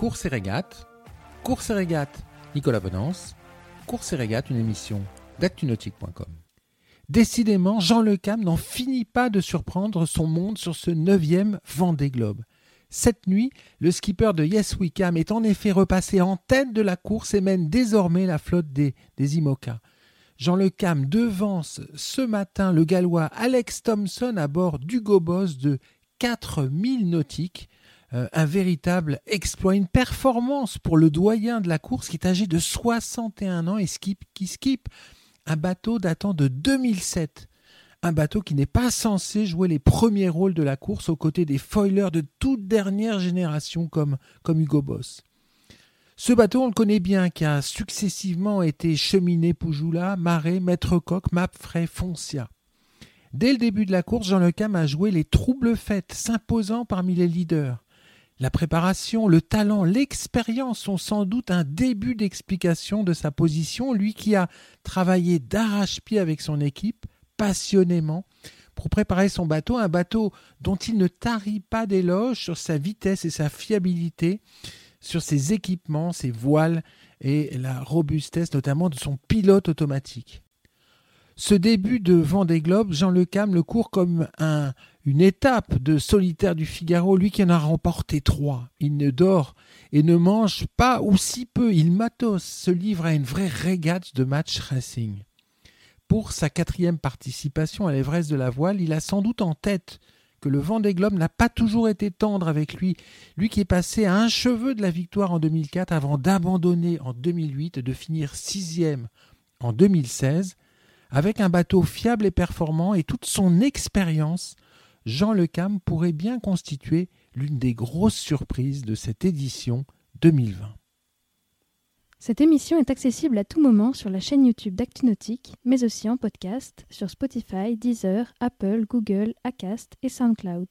Course et régate, Course et régate, Nicolas Bonance, Course et régate, une émission d'actunautique.com. Décidément, Jean Le Cam n'en finit pas de surprendre son monde sur ce neuvième Vendée Globe. Cette nuit, le skipper de Yes We Cam est en effet repassé en tête de la course et mène désormais la flotte des, des IMOCA. Jean Le Cam devance ce matin le gallois Alex Thompson à bord du Boss de 4000 nautiques. Euh, un véritable exploit, une performance pour le doyen de la course qui est âgé de 61 ans et skip, qui skip un bateau datant de 2007. Un bateau qui n'est pas censé jouer les premiers rôles de la course aux côtés des foilers de toute dernière génération comme, Hugo Boss. Ce bateau, on le connaît bien, qui a successivement été cheminé Poujoula, Marais, Maître Coq, Mapfray, Foncia. Dès le début de la course, Jean Le Cam a joué les troubles fêtes, s'imposant parmi les leaders. La préparation, le talent, l'expérience sont sans doute un début d'explication de sa position, lui qui a travaillé d'arrache-pied avec son équipe, passionnément, pour préparer son bateau, un bateau dont il ne tarit pas d'éloges sur sa vitesse et sa fiabilité, sur ses équipements, ses voiles et la robustesse notamment de son pilote automatique. Ce début de Vendée Globe, Jean Le Cam le court comme un, une étape de solitaire du Figaro, lui qui en a remporté trois. Il ne dort et ne mange pas ou si peu. Il matos, se livre à une vraie régate de match racing. Pour sa quatrième participation à l'Everest de la voile, il a sans doute en tête que le vent des globes n'a pas toujours été tendre avec lui, lui qui est passé à un cheveu de la victoire en 2004 avant d'abandonner en 2008 et de finir sixième en 2016. Avec un bateau fiable et performant et toute son expérience, Jean Le Cam pourrait bien constituer l'une des grosses surprises de cette édition 2020. Cette émission est accessible à tout moment sur la chaîne YouTube d'ActuNautique, mais aussi en podcast sur Spotify, Deezer, Apple, Google, Acast et SoundCloud.